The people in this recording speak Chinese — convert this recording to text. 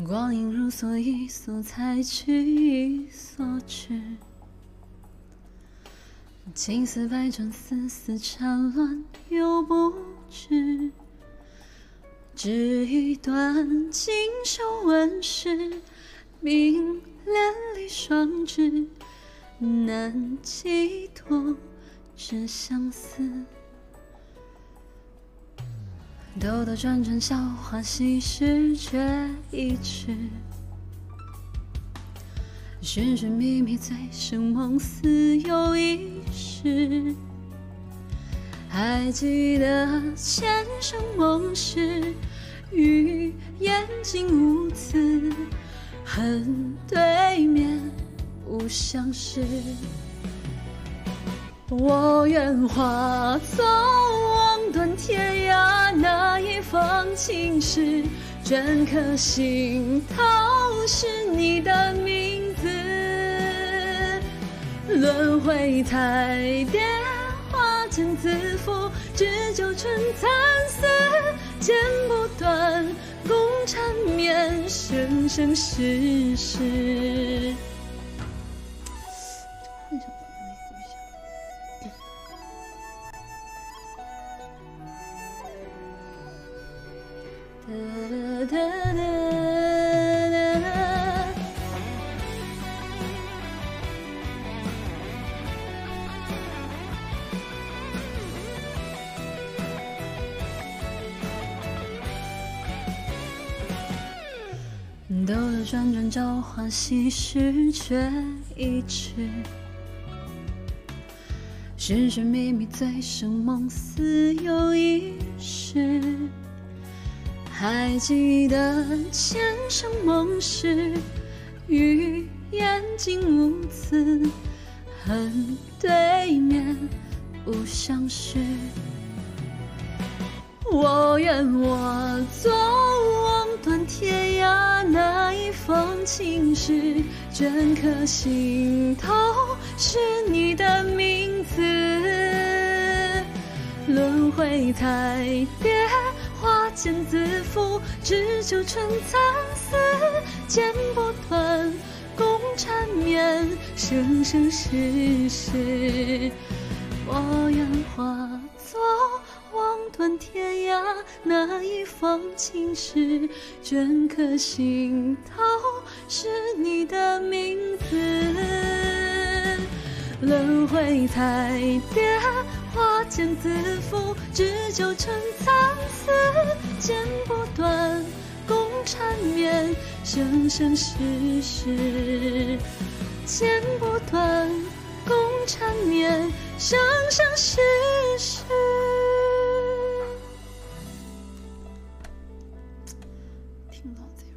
光阴如梭，一梭才去，一梭去。青丝百转，丝丝缠乱，又不知。只一段锦绣纹饰，冰莲里双枝，难寄托这相思。兜兜转转，笑话稀释，却一迟。寻寻觅觅，醉生梦死又一世。还记得前生梦事，与眼睛无词，恨对面无相识。我愿化作望天涯那一方情诗，镌刻心头是你的名字。轮回太跌，花间自负，织就春蚕丝，剪不断，共缠绵，生生世世。兜兜转转，朝花夕拾，却一池。寻寻觅觅，醉生梦死又一世。还记得前生盟誓，与眼睛无词，恨对面不相识。我愿化作望断天涯那一封情诗，镌刻心头是你的名字。轮回太跌，花间自负，织就成蚕丝，剪不断，共缠绵，生生世世。我愿化作望断天涯那一方青石，镌刻心头是你的名字。轮回彩蝶，花间自负，织就春蚕丝，剪不断，共缠绵，生生世世；剪不断，共缠绵，生生世世。听到这。